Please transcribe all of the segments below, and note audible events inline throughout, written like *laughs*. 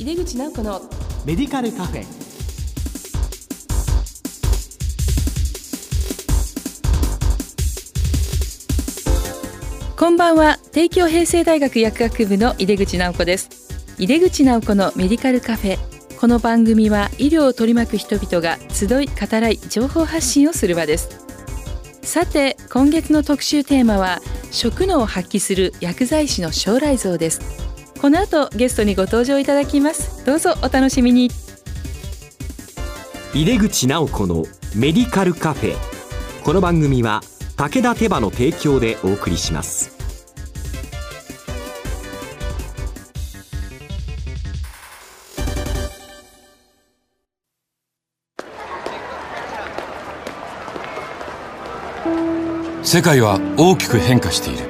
井出口直子のメディカルカフェ。こんばんは。帝京平成大学薬学部の井出口直子です。井出口直子のメディカルカフェ。この番組は医療を取り巻く人々が集い語らい情報発信をする場です。さて今月の特集テーマは食能を発揮する薬剤師の将来像ですこの後ゲストにご登場いただきます。どうぞお楽しみに。井出口直子のメディカルカフェ。この番組は武田手羽の提供でお送りします。世界は大きく変化している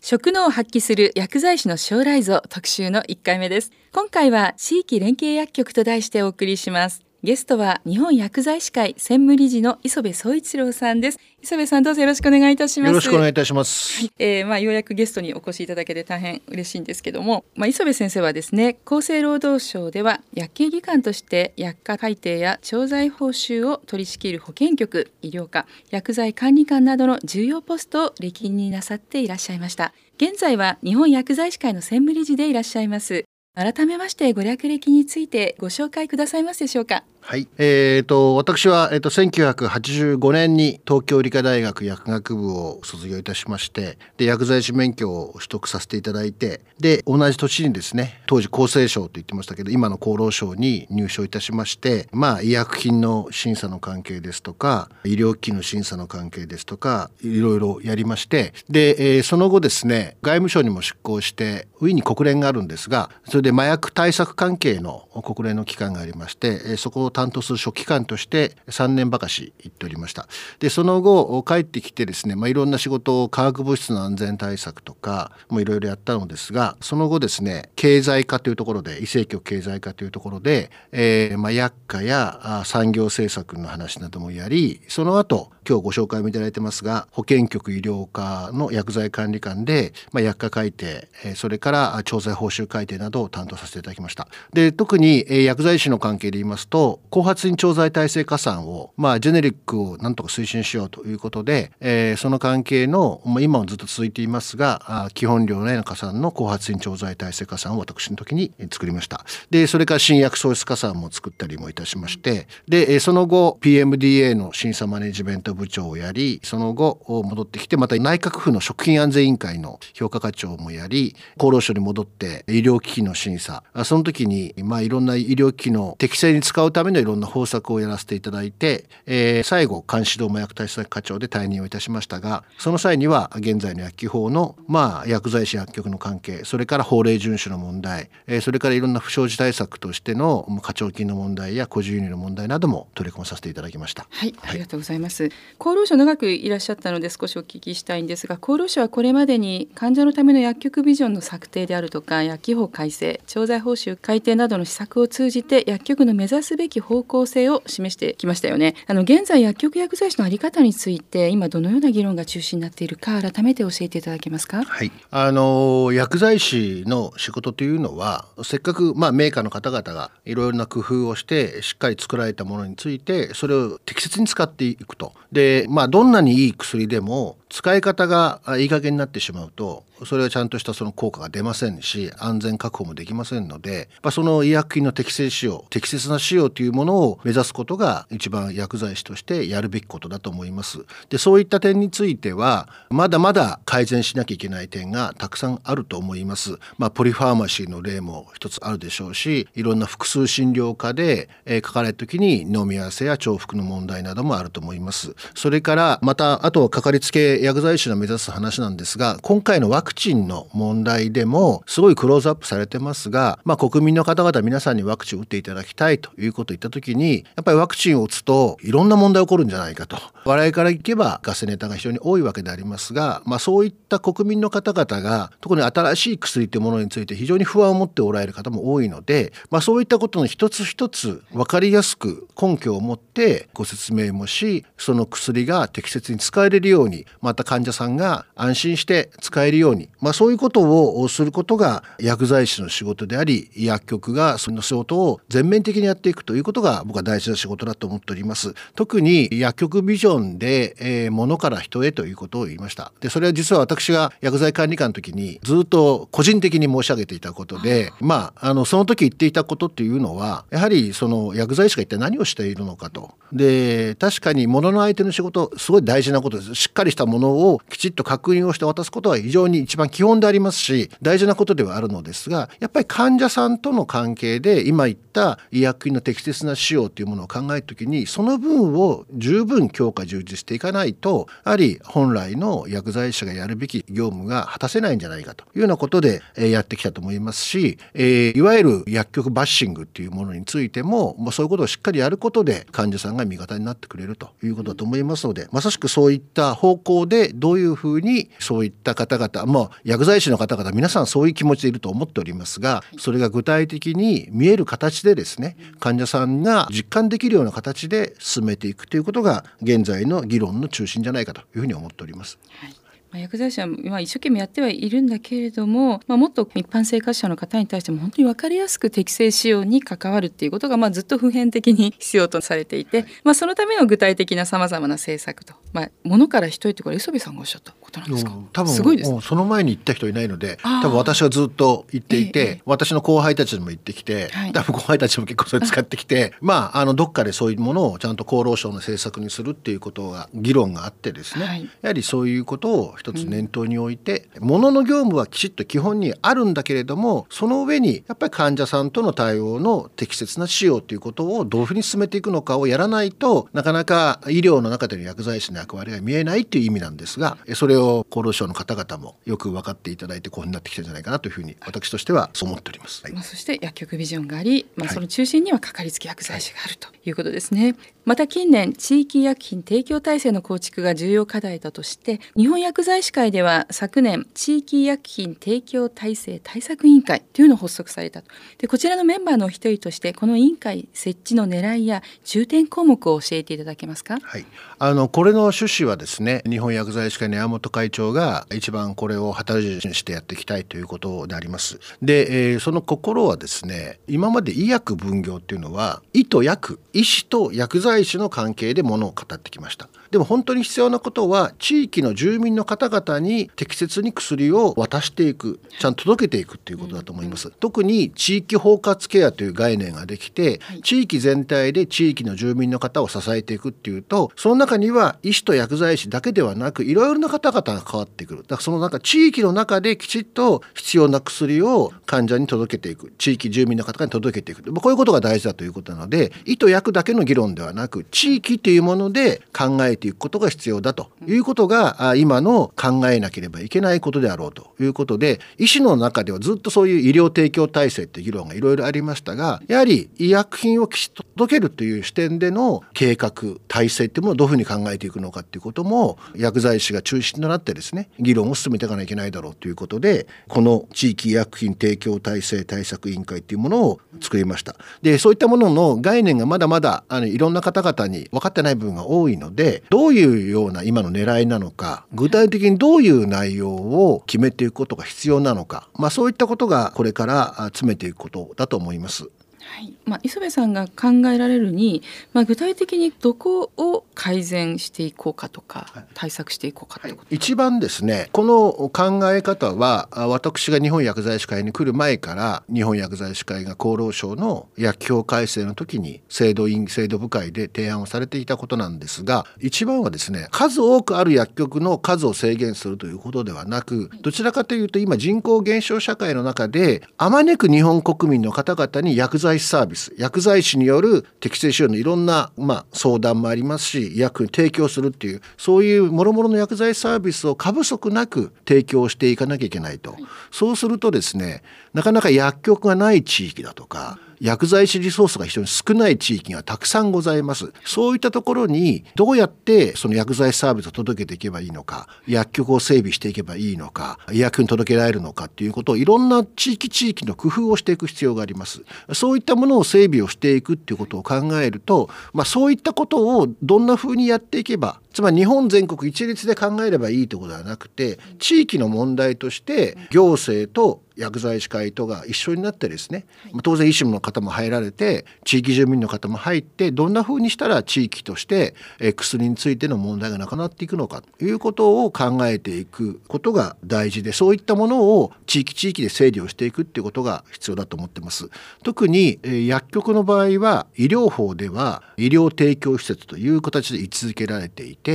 食能を発揮する薬剤師の将来像特集の1回目です。今回は地域連携薬局と題してお送りします。ゲストは日本薬剤師会専務理事の磯部総一郎さんです磯部さんどうぞよろしくお願いいたしますよろしくお願いいたします、はい、えー、まあようやくゲストにお越しいただけて大変嬉しいんですけども、まあ磯部先生はですね、厚生労働省では薬系技官として薬価改定や調剤報酬を取り仕切る保健局、医療課、薬剤管理官などの重要ポストを歴任になさっていらっしゃいました。現在は日本薬剤師会の専務理事でいらっしゃいます。改めましてご略歴についてご紹介くださいますでしょうか。はい、えー、と私は、えー、と1985年に東京理科大学薬学部を卒業いたしましてで薬剤師免許を取得させていただいてで同じ年にですね当時厚生省と言ってましたけど今の厚労省に入省いたしましてまあ医薬品の審査の関係ですとか医療機器の審査の関係ですとかいろいろやりましてで、えー、その後ですね外務省にも出向してウィーンに国連があるんですがそれで麻薬対策関係の国連の機関がありまして、えー、そこを担当する書記官として3年ばかし行っておりました。でその後帰ってきてですね、まあ、いろんな仕事を化学物質の安全対策とかもいろいろやったのですがその後ですね経済化というところで医政局経済化というところで、えーまあ、薬価や産業政策の話などもやりその後今日ご紹介もいただいてますが保健局医療課の薬剤管理官で、まあ、薬価改定それから調剤報酬改定などを担当させていただきました。で特に薬剤師の関係で言いますと後発に調剤耐性加算を、まあ、ジェネリックをなんとか推進しようということで、えー、その関係の、まあ、今もずっと続いていますが基本量の加算の後発に調剤耐性加算を私の時に作りました。でそれから新薬創出加算も作ったりもいたしましてでその後 PMDA の審査マネジメント部長をやりその後戻ってきてまた内閣府の食品安全委員会の評価課長もやり厚労省に戻って医療機器の審査。その時に、まあ、いろんな医療機器の適正に使うためのいろんな方策をやらせていただいて、えー、最後監視導麻薬対策課長で退任をいたしましたがその際には現在の薬機法の、まあ、薬剤師薬局の関係それから法令遵守の問題、えー、それからいろんな不祥事対策としての課徴金の問題や個人輸入の問題なども取り込まさせていただきました。はい、ありがとうございます。厚労省長くいらっしゃったので少しお聞きしたいんですが厚労省はこれまでに患者のための薬局ビジョンの策定であるとか薬機法改正調剤報酬改定などの施策を通じて薬局の目指すべき方向性を示してきましたよね。あの現在薬局薬剤師のあり方について今どのような議論が中心になっているか改めて教えていただけますか？はい。あの薬剤師の仕事というのはせっかくまあメーカーの方々がいろいろな工夫をしてしっかり作られたものについてそれを適切に使っていくと。でまあどんなにいい薬でも使い方がいい加減になってしまうとそれはちゃんとしたその効果が出ませんし安全確保もできませんので、まあ、その医薬品の適正使用適切な使用というものを目指すことが一番薬剤師としてやるべきことだと思います。でそういった点についてはまだまだ改善しなきゃいけない点がたくさんあると思います。まあ、ポリファーマシーの例も一つあるでしょうしいろんな複数診療科で、えー、書かれた時に飲み合わせや重複の問題などもあると思います。それからまたあとはかかりつけ薬剤師の目指す話なんですが今回のワクチンの問題でもすごいクローズアップされてますが、まあ、国民の方々皆さんにワクチンを打っていただきたいということを言った時にやっぱりワクチンを打つといろんな問題起こるんじゃないかと。笑いからいけばガセネタが非常に多いわけでありますが、まあ、そういった国民の方々が特に新しい薬というものについて非常に不安を持っておられる方も多いので、まあ、そういったことの一つ一つ分かりやすく根拠を持ってご説明もしその薬が適切に使えれるようにまあた患者さんが安心して使えるように、まあ、そういうことをすることが薬剤師の仕事であり薬局がその仕事を全面的にやっていくということが僕は大事な仕事だと思っております。特に薬局ビジョンで、えー、物から人へということを言いました。でそれは実は私が薬剤管理官の時にずっと個人的に申し上げていたことで、まああのその時言っていたことっていうのはやはりその薬剤師が一体何をしているのかと。で確かに物の相手の仕事すごい大事なことです。しっかりしたものものをきちっと確認をして渡すことは非常に一番基本でありますし大事なことではあるのですがやっぱり患者さんとの関係で今言った医薬品の適切な使用というものを考えるときにその分を十分強化充実していかないとやはり本来の薬剤師がやるべき業務が果たせないんじゃないかというようなことでやってきたと思いますし、えいわゆる薬局バッシングっていうものについても、ま、そういうことをしっかりやることで患者さんが味方になってくれるということだと思いますのでまさしくそういった方向でどういうふうにそういった方々まあ薬剤師の方々皆さんそういう気持ちでいると思っておりますがそれが具体的に見える形でですね患者さんが実感できるような形で進めていくということが現在の議論の中心じゃないかというふうに思っております。はいまあ、薬剤師は今一生懸命やってはいるんだけれども、まあ、もっと一般生活者の方に対しても本当に分かりやすく適正使用に関わるっていうことが、まあ、ずっと普遍的に必要とされていて、まあ、そのための具体的なさまざまな政策と、まあ、ものから人へってこれ磯部さんがおっしゃった。ことなんですか、うん、多分すごいですその前に言った人いないので多分私はずっと言っていて、ええ、私の後輩たちにも言ってきて、はい、多分後輩たちも結構それ使ってきて *laughs* まああのどっかでそういうものをちゃんと厚労省の政策にするっていうことが議論があってですね、はい、やはりそういうことを一つ念頭において、うん、ものの業務はきちっと基本にあるんだけれどもその上にやっぱり患者さんとの対応の適切な使用ということをどういうふうに進めていくのかをやらないとなかなか医療の中での薬剤師の役割が見えないっていう意味なんですがそれを厚労省の方々もよく分かっていただいてこうになってきたんじゃないかなというふうに私としてはそう思っております。はい、まあ、そして薬局ビジョンがあり、まあ、その中心にはかかりつけ薬剤師があるということですね。はい、また近年地域医薬品提供体制の構築が重要課題だとして日本薬剤師会では昨年地域医薬品提供体制対策委員会というのを発足されたとでこちらのメンバーの一人としてこの委員会設置の狙いや重点項目を教えていただけますか？はい、あのこれの趣旨はですね日本薬剤師会の山本会長が一番これを旗印にしてやっていきたいということであります。で、えー、その心はですね今まで医薬分業っていうのは医と薬医師と薬剤師の関係でものを語ってきました。でも本当に必要なことは地域の住民の方々に適切に薬を渡していくちゃんと届けていくっていうことだと思います。特に地域包括ケアという概念ができて、地域全体で地域の住民の方を支えていくっていうとその中には医師と薬剤師だけではなくいろいろな方々が関わってくる。だからその中地域の中できちっと必要な薬を患者に届けていく。地域住民の方に届けていく。こういうことが大事だということなので医と薬だけの議論ではなく地域というもので考えていくことが必要だということが今の考えなければいけないことであろうということで医師の中ではずっとそういう医療提供体制って議論がいろいろありましたがやはり医薬品をきちっと届けるという視点での計画体制っていうものをどういうふうに考えていくのかっていうことも薬剤師が中心となってですね議論を進めていかなきゃいけないだろうということでこの地域医薬品提供体制対策委員会っていうものを作りました。でそういったものの概念がまだまだあのいろんな方々に分かってない部分が多いのでどういうような今の狙いなのか具体的にどういう内容を決めていくことが必要なのか、まあ、そういったことがこれから詰めていくことだと思います。はい。まあ、磯部さんが考えられるに、まあ、具体的にどこを改善していこうかとか、はい、対策していこうかということ、一番ですねこの考え方は私が日本薬剤師会に来る前から日本薬剤師会が厚労省の薬局改正の時に制度員制度部会で提案をされていたことなんですが一番はですね数多くある薬局の数を制限するということではなくどちらかというと今人口減少社会の中であまねく日本国民の方々に薬剤剤師サービス薬剤師による適正使用のいろんな、まあ、相談もありますし医薬に提供するっていうそういうもろもろの薬剤サービスを過不足なく提供していかなきゃいけないと、はい、そうするとですねなかなか薬局がない地域だとか、薬剤師リソースが非常に少ない地域がたくさんございます。そういったところにどうやってその薬剤サービスを届けていけばいいのか、薬局を整備していけばいいのか、医薬に届けられるのかっていうことをいろんな地域地域の工夫をしていく必要があります。そういったものを整備をしていくっていうことを考えると、まあ、そういったことをどんな風にやっていけばつまり日本全国一律で考えればいいということではなくて地域の問題として行政と薬剤師会とが一緒になってですね、当然医師の方も入られて地域住民の方も入ってどんなふうにしたら地域として薬についての問題がなくなっていくのかということを考えていくことが大事でそういったものを地域地域で整理をしていくっていうことが必要だと思ってます。特に薬局の場合は医療法では医療提供施設という形で位置づけられていて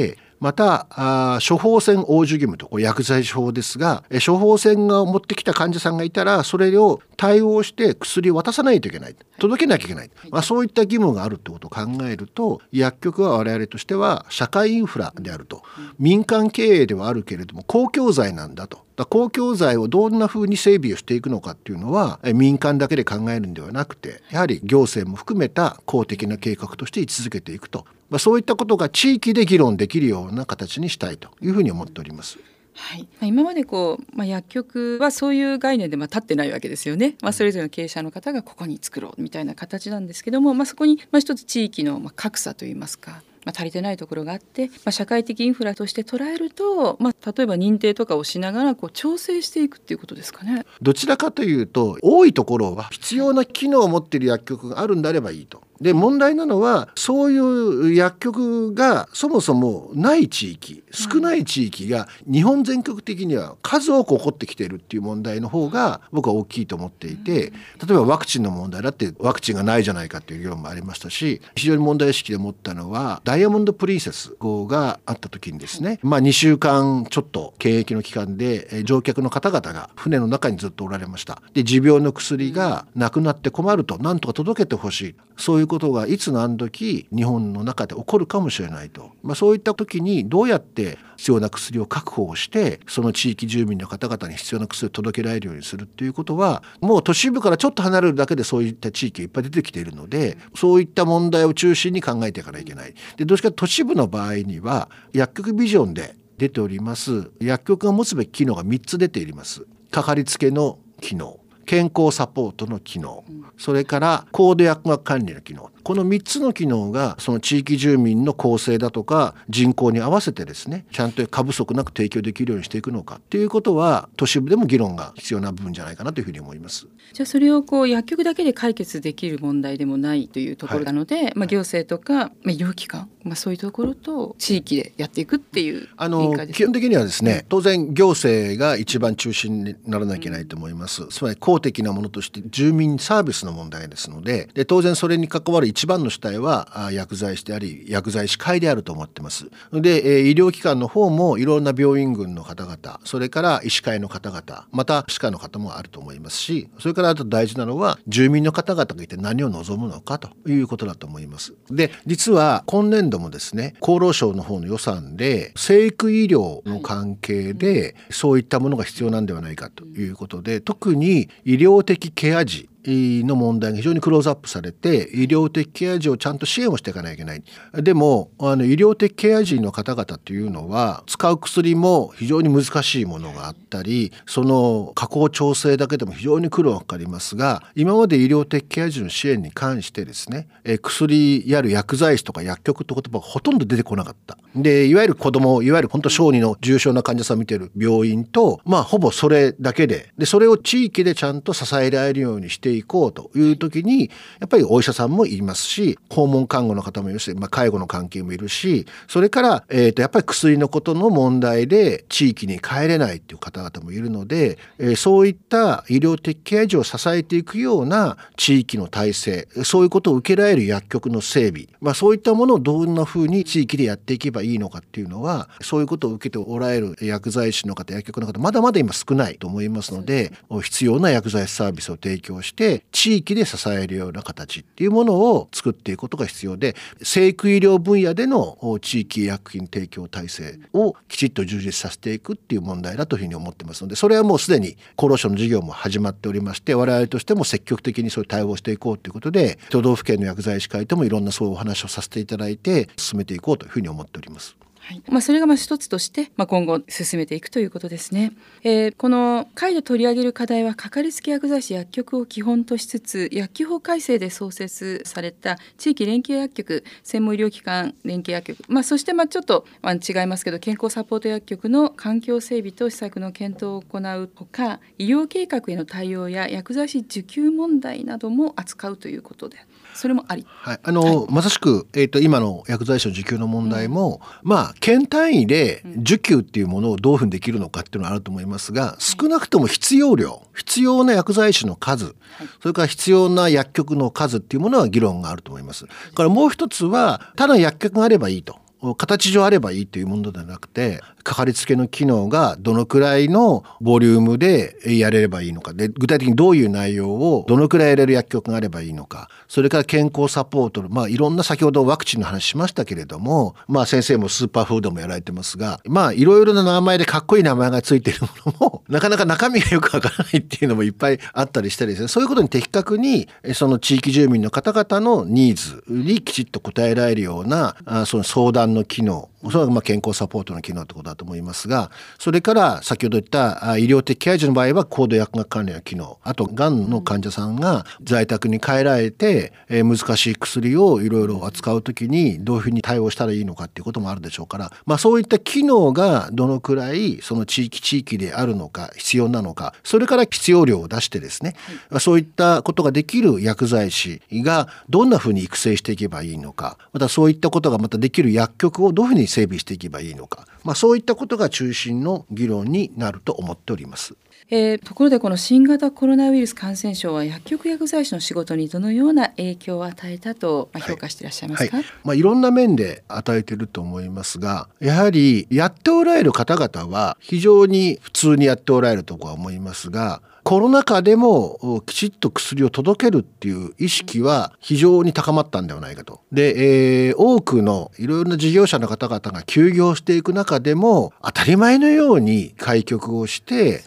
またあ処方箋応受義務とこれ薬剤師法ですが処方箋が持ってきた患者さんがいたらそれを対応して薬を渡さないといけない。届けなきゃいけない、まあ、そういった義務があるってことを考えると薬局は我々としては社会インフラであると。民間経営ではあるけれども公共財なんだと。公共財をどんなふうに整備をしていくのかっていうのは民間だけで考えるんではなくてやはり行政も含めた公的な計画として位置づけていくと、まあ、そういったことが地域で議論できるような形にしたいというふうに思っております。はい、今までこう、まあ、薬局はそういう概念でまあ立ってないわけですよね、まあ、それぞれの経営者の方がここに作ろうみたいな形なんですけども、まあ、そこにまあ一つ地域のまあ格差といいますかまあ、足りてないところがあって、まあ、社会的インフラとして捉えると、まあ、例えば認定とかをしながらこう調整していくっていうことですかね。どちらかというと多いところは必要な機能を持っている薬局があるんであればいいと。で問題なのはそういう薬局がそもそもない地域少ない地域が日本全国的には数多く起こってきているっていう問題の方が僕は大きいと思っていて例えばワクチンの問題だってワクチンがないじゃないかっていう議論もありましたし非常に問題意識で持ったのはダイヤモンド・プリンセス号があった時にですね、まあ、2週間ちょっと検疫の期間で乗客の方々が船の中にずっとおられました。で持病の薬がなくなって困るとなんとか届けてほしい。そういういうことがいつ何時日本の中で起こるかもしれないと、まあ、そういった時にどうやって必要な薬を確保をしてその地域住民の方々に必要な薬を届けられるようにするっていうことはもう都市部からちょっと離れるだけでそういった地域がいっぱい出てきているのでそういった問題を中心に考えていかないといけない。でどうしか都市部の場合には薬局ビジョンで出ております。薬局が持つべき機能が3つ出ています。かかりつけの機能。健康サポートの機能。それから高度薬学管理の機能。この3つの機能がその地域住民の構成だとか人口に合わせてですねちゃんと過不足なく提供できるようにしていくのかっていうことは都市部でも議論が必要な部分じゃないかなというふうに思います。じゃあそれをこう薬局だけで解決できる問題でもないというところなので、はい、まあ、行政とか、まあ、医療機関、まあ、そういうところと地域でやっていくっていうあの基本的にはですね当然行政が一番中心にならなきゃいけないと思います。つまり公的なものとして住民サービスの問題ですのでで当然それに関わる一番の主体は薬剤師であり薬剤師会であると思ってます。で医療機関の方もいろんな病院群の方々それから医師会の方々また歯科の方もあると思いますしそれからあと大事なのは住民の方々がいて何を望むのかということだと思います。で実は今年度もですね厚労省の方の予算で生育医療の関係でそういったものが必要なんではないかということで特に医療的ケア児の問題が非常にクローズアップされて医療的ケア児をちゃんと支援をしていかなきゃいけない。でもあの医療的ケア児の方々というのは使う薬も非常に難しいものがあったりその加工調整だけでも非常に苦労がかかりますが今まで医療的ケア児の支援に関してですね薬やる薬剤師とか薬局って言葉がほとんど出てこなかった。でいわゆる子供いわゆる本当小児の重症な患者さんを見てる病院とまあほぼそれだけで。でそれを地域でちゃんと支えられるようにしていこうという時にやっぱりお医者さんもいますし訪問看護の方もいるし、まあ、介護の関係もいるしそれから、えー、とやっぱり薬のことの問題で地域に帰れないっていう方々もいるので、えー、そういった医療的ケア児を支えていくような地域の体制そういうことを受けられる薬局の整備、まあ、そういったものをどんなふうに地域でやっていけばいいのかっていうのはそういうことを受けておられる薬剤師の方薬局の方まだまだ今少ないと思いますので必要な薬剤サービスを提供してて地域で支えるような形っていうものを作っていくことが必要で生育医療分野での地域医薬品提供体制をきちっと充実させていくっていう問題だというふうに思ってますのでそれはもうすでに厚労省の事業も始まっておりまして我々としても積極的にそういう対応していこうということで都道府県の薬剤師会ともいろんなそういうお話をさせていただいて進めていこうというふうに思っております。はいまあ、それがまあ一つとして、まあ、今後進めていくということですね。えー、この会で取り上げる課題はかかりつけ薬剤師薬局を基本としつつ薬機法改正で創設された地域連携薬局専門医療機関連携薬局、まあ、そしてまあちょっと、まあ、違いますけど健康サポート薬局の環境整備と施策の検討を行うほか医療計画への対応や薬剤師受給問題なども扱うということで。それもあり、はい、あの、はい、まさしく、えーと、今の薬剤師の受給の問題も、うん、まあ県単位で受給っていうものをどういうふうにできるのかっていうのはあると思いますが、少なくとも必要量必要な薬剤師の数、はい、それから必要な薬局の数っていうものは議論があると思います。からもう一つはただ薬局があればいいと。形上あればいいというものではなくてかかりつけの機能がどのくらいのボリュームでやれればいいのか。で具体的にどういう内容をどのくらいやれる薬局があればいいのか。それから健康サポートまあいろんな先ほどワクチンの話しましたけれどもまあ先生もスーパーフードもやられてますがまあいろいろな名前でかっこいい名前がついているものも *laughs* なかなか中身がよくわからないっていうのもいっぱいあったりしてですね。そういうことに的確にその地域住民の方々のニーズにきちっと応えられるようなその相談の機能それはまあ健康サポートの機能ってことだと思いますがそれから先ほど言った医療的ケア児の場合は高度薬学関連の機能。あとがんの患者さんが在宅に帰られて、えー、難しい薬をいろいろ扱う時にどういうふうに対応したらいいのかっていうこともあるでしょうから、まあ、そういった機能がどのくらいその地域地域であるのか必要なのかそれから必要量を出してですね、はい、そういったことができる薬剤師がどんなふうに育成していけばいいのかまたそういったことがまたできる薬局をどういうふうに整備していけばいいのか、まあ、そういったことが中心の議論になると思っております。えー、ところでこの新型コロナウイルス感染症は薬局薬剤師の仕事にどのような影響を与えたと評価していらっしゃいますか、はい。はい、まあ、いろんな面で与えていると思いますがやはりやっておられる方々は非常に普通にやっておられるとは思いますがコロナ禍でもきちっと薬を届けるっていう意識は非常に高まったんではないかと。で、えー、多くのいろいろな事業者の方々が休業していく中でも当たり前のように開局をして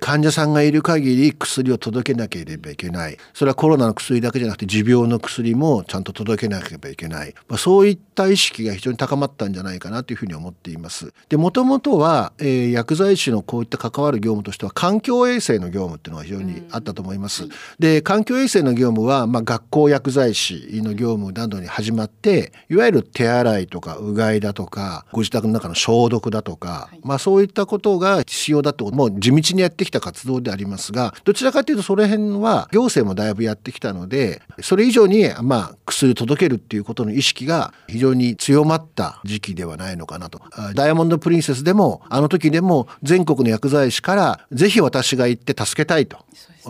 患者さんがいる限り薬を届けなければいけない。それはコロナの薬だけじゃなくて持病の薬もちゃんと届けなければいけない、まあ、そういった意識が非常に高まったんじゃないかなというふうに思っています。でもともとは、えー、薬剤師のこういった関わる業務としては環境衛生の業務っていうのが非常にあったと思います、で環境衛生の業務は、まあ、学校薬剤師の業務などに始まっていわゆる手洗いとかうがいだとかご自宅の中の消毒だとか、はい、まあそういったことが必要だともう地道にやってきた活動でありますがどちらかというとその辺は行政もだいぶやってきたのでそれ以上にまあ薬届けるっていうことの意識が非常に強まった時期ではないのかなと。ダイヤモンド・プリンセスでもあの時でも全国の薬剤師からぜひ私が行って助けたいと。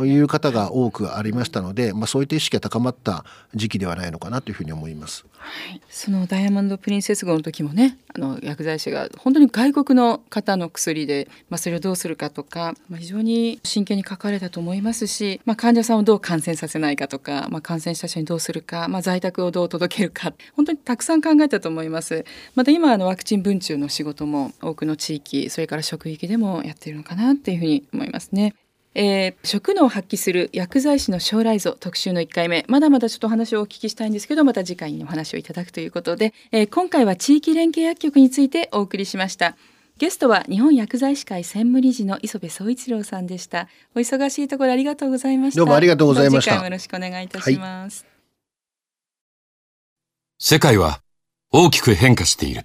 いう方が多くありましたので、まあ、そういった意識が高まった時期ではないのかなというふうに思います。はい、そのダイヤモンド・プリンセス号の時もねあの薬剤師が本当に外国の方の薬で、まあ、それをどうするかとか、まあ、非常に真剣に書かれたと思いますし、まあ、患者さんをどう感染させないかとか、まあ、感染した人にどうするか、まあ、在宅をどう届けるか本当にたくさん考えたと思います。また今あのワクチン分中の仕事も多くの地域それから職域でもやっているのかなっていうふうに思いますね。えー、職能を発揮する薬剤師の将来像特集の1回目。まだまだちょっと話をお聞きしたいんですけどまた次回にお話をいただくということで、えー、今回は地域連携薬局についてお送りしました。ゲストは日本薬剤師会専務理事の磯部総一郎さんでした。お忙しいところありがとうございました。どうもありがとうございました。よろしくお願いいたします、はい、世界は大きく変化している。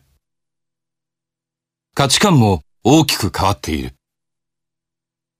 価値観も大きく変わっている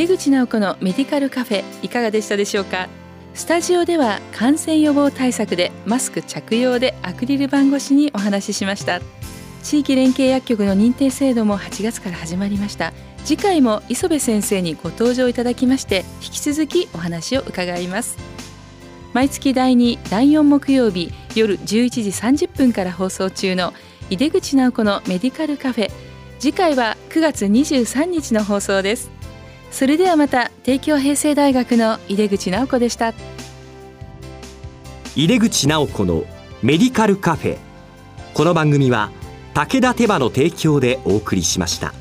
出口直子のメディカルカフェいかがでしたでしょうか？スタジオでは感染予防対策でマスク着用でアクリル板越しにお話ししました。地域連携薬局の認定制度も8月から始まりました。次回も磯部先生にご登場いただきまして引き続きお話を伺います。毎月第2第4木曜日夜11時30分から放送中の井出口直子のメディカルカフェ。次回は9月23日の放送です。それではまた帝京平成大学の井出口直子でした井出口直子のメディカルカフェこの番組は武田手羽の提供でお送りしました。